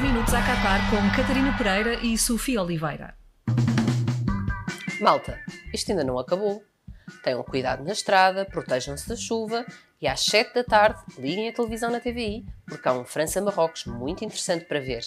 minutos a Qatar com Catarina Pereira e Sofia Oliveira. Malta, isto ainda não acabou. Tenham cuidado na estrada, protejam-se da chuva e às 7 da tarde liguem a televisão na TVI porque há um França-Marrocos muito interessante para ver.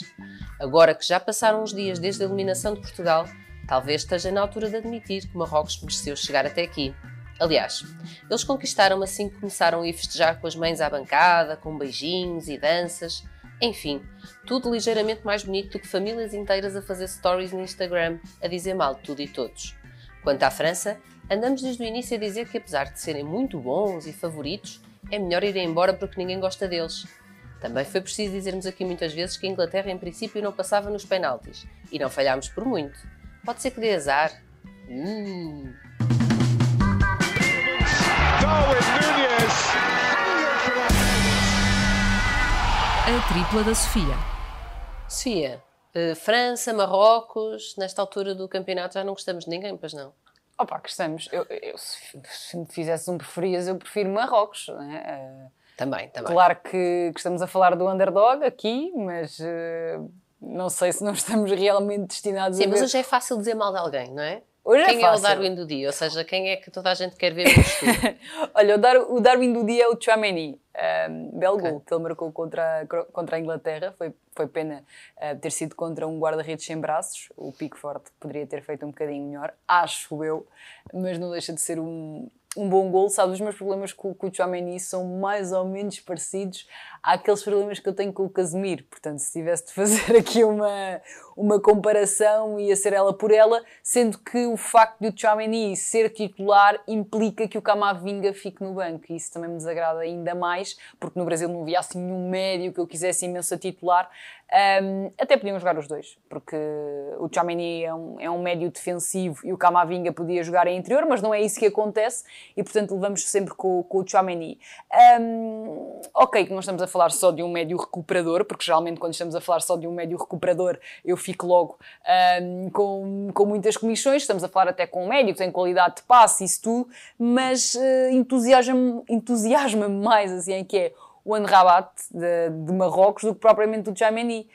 Agora que já passaram uns dias desde a eliminação de Portugal, talvez esteja na altura de admitir que Marrocos mereceu chegar até aqui. Aliás, eles conquistaram-me assim que começaram a ir festejar com as mães à bancada, com beijinhos e danças. Enfim, tudo ligeiramente mais bonito do que famílias inteiras a fazer stories no Instagram a dizer mal de tudo e todos. Quanto à França, andamos desde o início a dizer que apesar de serem muito bons e favoritos, é melhor irem embora porque ninguém gosta deles. Também foi preciso dizermos aqui muitas vezes que a Inglaterra em princípio não passava nos penaltis, e não falhámos por muito. Pode ser que dê azar. Hum. A tripla da Sofia. Sofia, eh, França, Marrocos, nesta altura do campeonato já não gostamos de ninguém, pois não? Opa, gostamos. Eu, eu, se, se me fizesse um preferias, eu prefiro Marrocos. Né? Uh, também, também. Claro que, que, estamos a falar do underdog aqui, mas uh, não sei se não estamos realmente destinados Sim, a. Sim, mas hoje é fácil dizer mal de alguém, não é? Hoje quem é, é, o Darwin do dia? Ou seja, quem é que toda a gente quer ver no Olha, o, Dar o Darwin do dia é o Chouameni, um, belo okay. gol que ele marcou contra, contra a Inglaterra. Foi, foi pena uh, ter sido contra um guarda-redes sem braços. O Pickford poderia ter feito um bocadinho melhor, acho eu, mas não deixa de ser um, um bom gol. Sabe, os meus problemas com, com o Chouameni são mais ou menos parecidos àqueles problemas que eu tenho com o Casemiro. Portanto, se tivesse de fazer aqui uma, uma comparação, ia ser ela por ela, sendo que o facto de o Chouameni ser titular implica que o Camavinga fique no banco. E isso também me desagrada ainda mais, porque no Brasil não havia assim nenhum médio que eu quisesse imenso a titular. Um, até podiam jogar os dois, porque o Chamini é um, é um médio defensivo e o Camavinga podia jogar em interior, mas não é isso que acontece e, portanto, levamos sempre com, com o Chamini. Um, ok, que nós estamos a falar só de um médio recuperador, porque geralmente quando estamos a falar só de um médio recuperador eu fico logo um, com, com muitas comissões, estamos a falar até com um médio que tem qualidade de passe, isso tudo, mas uh, entusiasma-me entusiasma mais, assim, é que é o Anrabat de, de Marrocos do que propriamente o Jameni.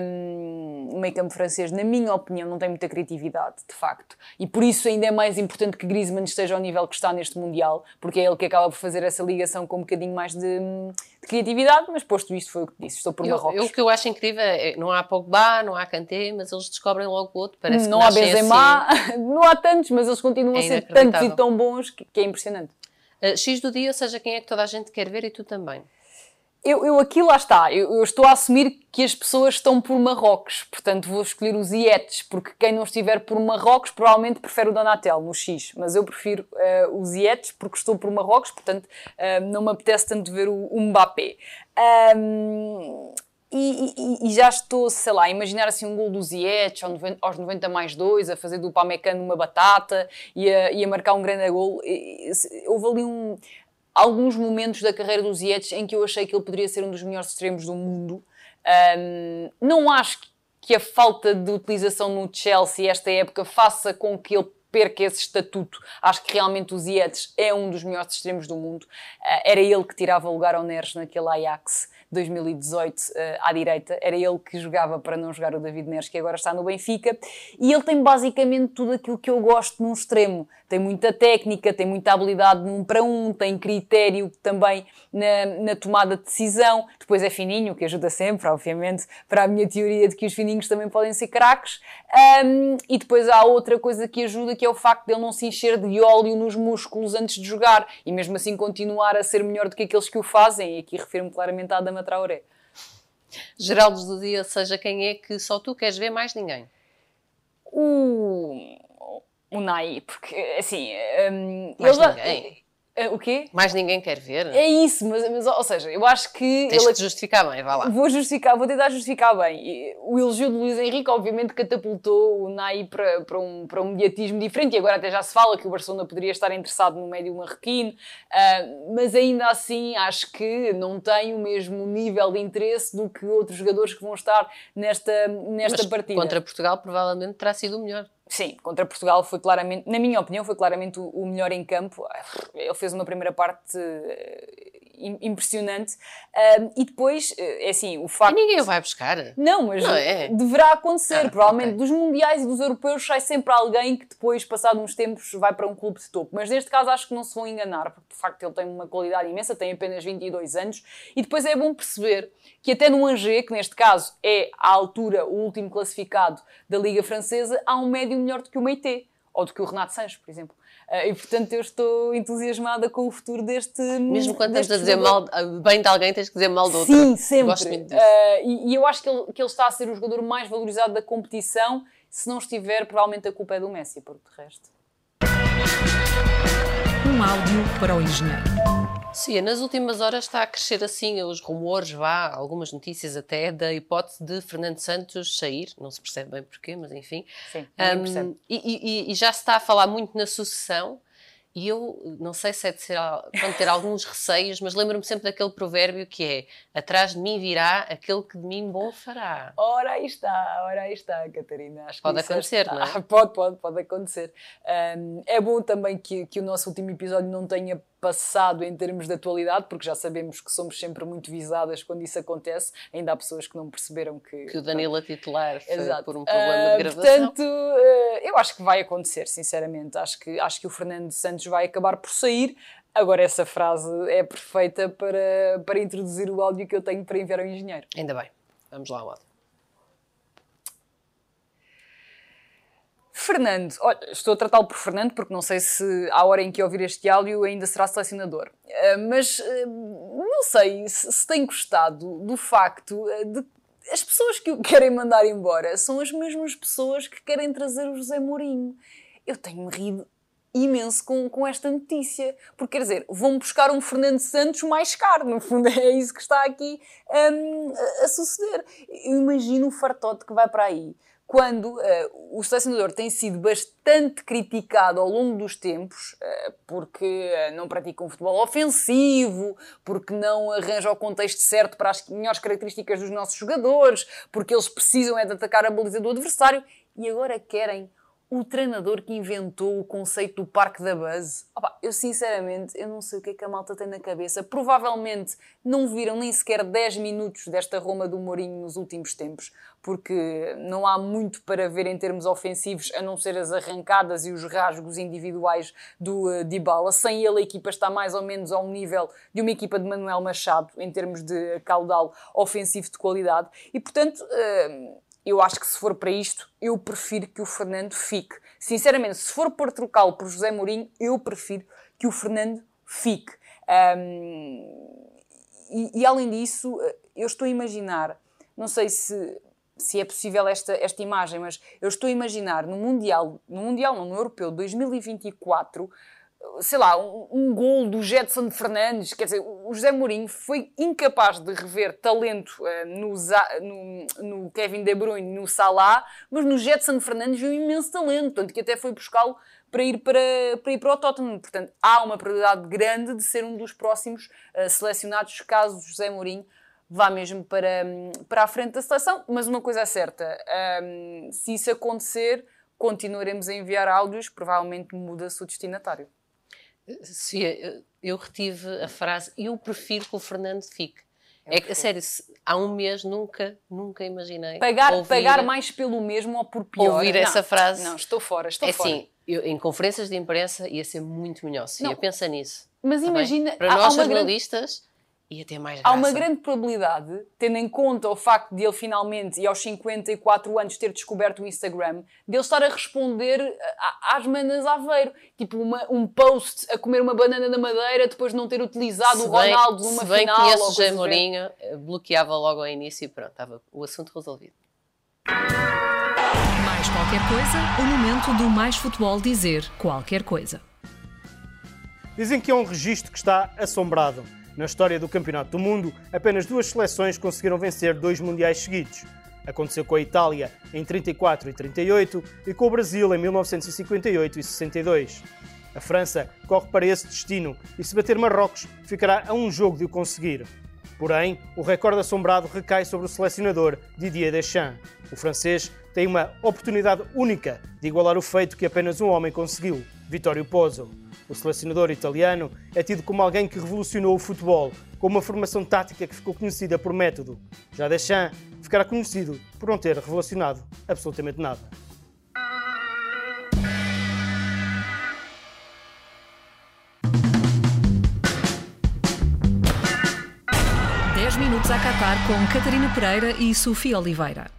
Um, o meio campo francês, na minha opinião, não tem muita criatividade, de facto. E por isso ainda é mais importante que Griezmann esteja ao nível que está neste Mundial, porque é ele que acaba por fazer essa ligação com um bocadinho mais de, de criatividade, mas posto isto foi o que disse, estou por Marrocos. Eu, o que eu acho incrível é, não há Pogba, não há Kanté, mas eles descobrem logo o outro, parece não que há Benzema, assim. não há tantos, mas eles continuam é a ser tantos e tão bons que, que é impressionante. Uh, X do dia, ou seja, quem é que toda a gente quer ver e tu também. Eu, eu aqui lá está, eu, eu, estou a assumir que as pessoas estão por Marrocos, portanto vou escolher os Ietes, porque quem não estiver por Marrocos provavelmente prefere o Donatel no X, mas eu prefiro uh, os Ietes porque estou por Marrocos, portanto uh, não me apetece tanto ver o, o Mbappé. Um, e, e, e, já estou, sei lá, a imaginar assim um gol dos Ziyech aos 90 mais 2, a fazer do Pamecano uma batata e a, e a marcar um grande gol. Houve ali um, alguns momentos da carreira do Ziyech em que eu achei que ele poderia ser um dos melhores extremos do mundo. Um, não acho que a falta de utilização no Chelsea esta época faça com que ele perca esse estatuto. Acho que realmente o Ziyech é um dos melhores extremos do mundo. Uh, era ele que tirava lugar ao Neres naquele Ajax 2018 uh, à direita. Era ele que jogava para não jogar o David Neres, que agora está no Benfica. E ele tem basicamente tudo aquilo que eu gosto num extremo tem muita técnica, tem muita habilidade num para um, tem critério também na, na, tomada de decisão. Depois é fininho, que ajuda sempre, obviamente, para a minha teoria de que os fininhos também podem ser craques. Um, e depois há outra coisa que ajuda, que é o facto de ele não se encher de óleo nos músculos antes de jogar e mesmo assim continuar a ser melhor do que aqueles que o fazem. E aqui refiro-me claramente à Dama Traoré. Geraldo do dia, seja quem é que só tu queres ver mais ninguém. Uh, o Nai, porque assim. Um, Mais ele, ninguém. Uh, o quê? Mais ninguém quer ver. É isso, mas, mas ou seja, eu acho que. Tens ele... que justificar bem, vá lá. Vou justificar, vou tentar justificar bem. O elogio de Luís Henrique, obviamente, catapultou o Nai para, para, um, para um mediatismo diferente e agora até já se fala que o Barcelona poderia estar interessado no médio marroquino, uh, mas ainda assim acho que não tem o mesmo nível de interesse do que outros jogadores que vão estar nesta, nesta mas partida. Contra Portugal, provavelmente terá sido o melhor. Sim, contra Portugal foi claramente, na minha opinião, foi claramente o, melhor em campo. Ele fez uma primeira parte eh, impressionante. Um, e depois, eh, é assim, o facto. E ninguém o vai buscar. Não, mas não é. deverá acontecer. Ah, Provavelmente okay. dos mundiais e dos europeus sai sempre alguém que depois, passado uns tempos, vai para um clube de topo. Mas neste caso acho que não se vão enganar, porque de facto ele tem uma qualidade imensa, tem apenas 22 anos. E depois é bom perceber que até no Angers, que neste caso é à altura o último classificado da Liga Francesa, há um médio melhor do que o Meite ou do que o Renato Sanches, por exemplo. Uh, e portanto eu estou entusiasmada com o futuro deste. Mesmo quando estás a dizer mal, bem de alguém, tens que dizer mal do outro. Sim, sempre. Gosto muito disso. Uh, e, e, eu acho que ele, que ele está a ser o jogador mais valorizado da competição. Se não estiver, provavelmente a culpa é do Messi, porque de resto. Um áudio para o engenheiro. Sim, nas últimas horas está a crescer assim os rumores, vá, algumas notícias até, da hipótese de Fernando Santos sair, não se percebe bem porquê, mas enfim. Sim, um, e, e, e, já se está a falar muito na sucessão. E eu não sei se é de ser, ter alguns receios, mas lembro-me sempre daquele provérbio que é atrás de mim virá aquele que de mim bom fará. Ora aí está, ora aí está, Catarina. Acho pode acontecer, não é? Pode, pode, pode acontecer. Um, é bom também que, que o nosso último episódio não tenha passado em termos de atualidade, porque já sabemos que somos sempre muito visadas quando isso acontece. Ainda há pessoas que não perceberam que. Que o Danilo a titular foi Exato. por um problema de gravação. Portanto, uh, eu acho que vai acontecer, sinceramente. Acho que, acho que o Fernando Santos vai acabar por sair. Agora, essa frase é perfeita para, para introduzir o áudio que eu tenho para enviar ao engenheiro. Ainda bem. Vamos lá ao Fernando, olha, estou a tratá-lo por Fernando porque não sei se à hora em que ouvir este áudio ainda será selecionador. Uh, mas uh, não sei se, tem gostado do facto uh, de as pessoas que o querem mandar embora são as mesmas pessoas que querem trazer o José Mourinho. Eu tenho-me rido imenso com, com esta notícia. Porque, quer dizer, vão buscar um Fernando Santos mais caro. No fundo, é isso que está aqui um, a, a, suceder. Eu imagino o fartote que vai para aí quando uh, o selecionador tem sido bastante criticado ao longo dos tempos, uh, porque uh, não pratica um futebol ofensivo, porque não arranja o contexto certo para as melhores características dos nossos jogadores, porque eles precisam é de atacar a baliza do adversário, e agora querem o treinador que inventou o conceito do Parque da Buzz. Opa, eu sinceramente, eu não sei o que é que a malta tem na cabeça. Provavelmente não viram nem sequer 10 minutos desta Roma do Mourinho nos últimos tempos, porque não há muito para ver em termos ofensivos, a não ser as arrancadas e os rasgos individuais do uh, Dybala. Sem ele, a equipa está mais ou menos ao nível de uma equipa de Manuel Machado, em termos de caudal ofensivo de qualidade. E, portanto... Uh, eu acho que se for para isto, eu prefiro que o Fernando fique. Sinceramente, se for para trocá-lo por José Mourinho, eu prefiro que o Fernando fique. Um, e, e, além disso, eu estou a imaginar, não sei se, se é possível esta, esta imagem, mas eu estou a imaginar no Mundial, no Mundial não, no Europeu 2024, sei lá, um, um gol do Jetson Fernandes. Quer dizer, o José Mourinho foi incapaz de rever talento uh, no, no, no, Kevin De Bruyne, no Salah, mas no Jetson Fernandes viu imenso talento, tanto que até foi buscá-lo para ir para, para ir para o Tottenham. Portanto, há uma probabilidade grande de ser um dos próximos uh, selecionados caso José Mourinho vá mesmo para, para a frente da seleção. Mas uma coisa é certa, um, ehm, se isso acontecer, continuaremos a enviar áudios, provavelmente muda-se o destinatário. Sofia, eu retive a frase eu prefiro que o Fernando fique. É, é sério, há um mês nunca, nunca imaginei. Pagar, ouvir, pagar mais pelo mesmo ou por pior. Ouvir não, essa frase. Não, estou fora, estou é fora. Assim, eu, em conferências de imprensa ia ser muito melhor. Sofia, pensa nisso. Mas tá imagina. Para nós, jornalistas, ia ter mais graça. Há uma grande probabilidade, tendo em conta o facto de ele finalmente, e aos 54 anos, ter descoberto o Instagram, de ele estar a responder às manas Aveiro. Tipo, uma, um post a comer uma banana na madeira depois de não ter utilizado se o Ronaldo numa se bem final. conheço o José Mourinho, eh, bloqueava logo ao início e pronto, estava o assunto resolvido. Mais qualquer coisa, o momento do Mais Futebol dizer qualquer coisa. Dizem que é um registro que está assombrado na história do Campeonato do Mundo, apenas duas seleções conseguiram vencer dois mundiais seguidos. Aconteceu com a Itália em 34 e 38 e com o Brasil em 1958 e 62. A França corre para esse destino e, se bater Marrocos, ficará a um jogo de o conseguir. Porém, o recorde assombrado recai sobre o selecionador Didier Deschamps. O francês tem uma oportunidade única de igualar o feito que apenas um homem conseguiu, Vittorio Pozzo. O selecionador italiano é tido como alguém que revolucionou o futebol, com uma formação tática que ficou conhecida por método. Já Deschamps ficará conhecido por não ter revolucionado absolutamente nada. Dez minutos a Qatar com Catarina Pereira e Sofia Oliveira.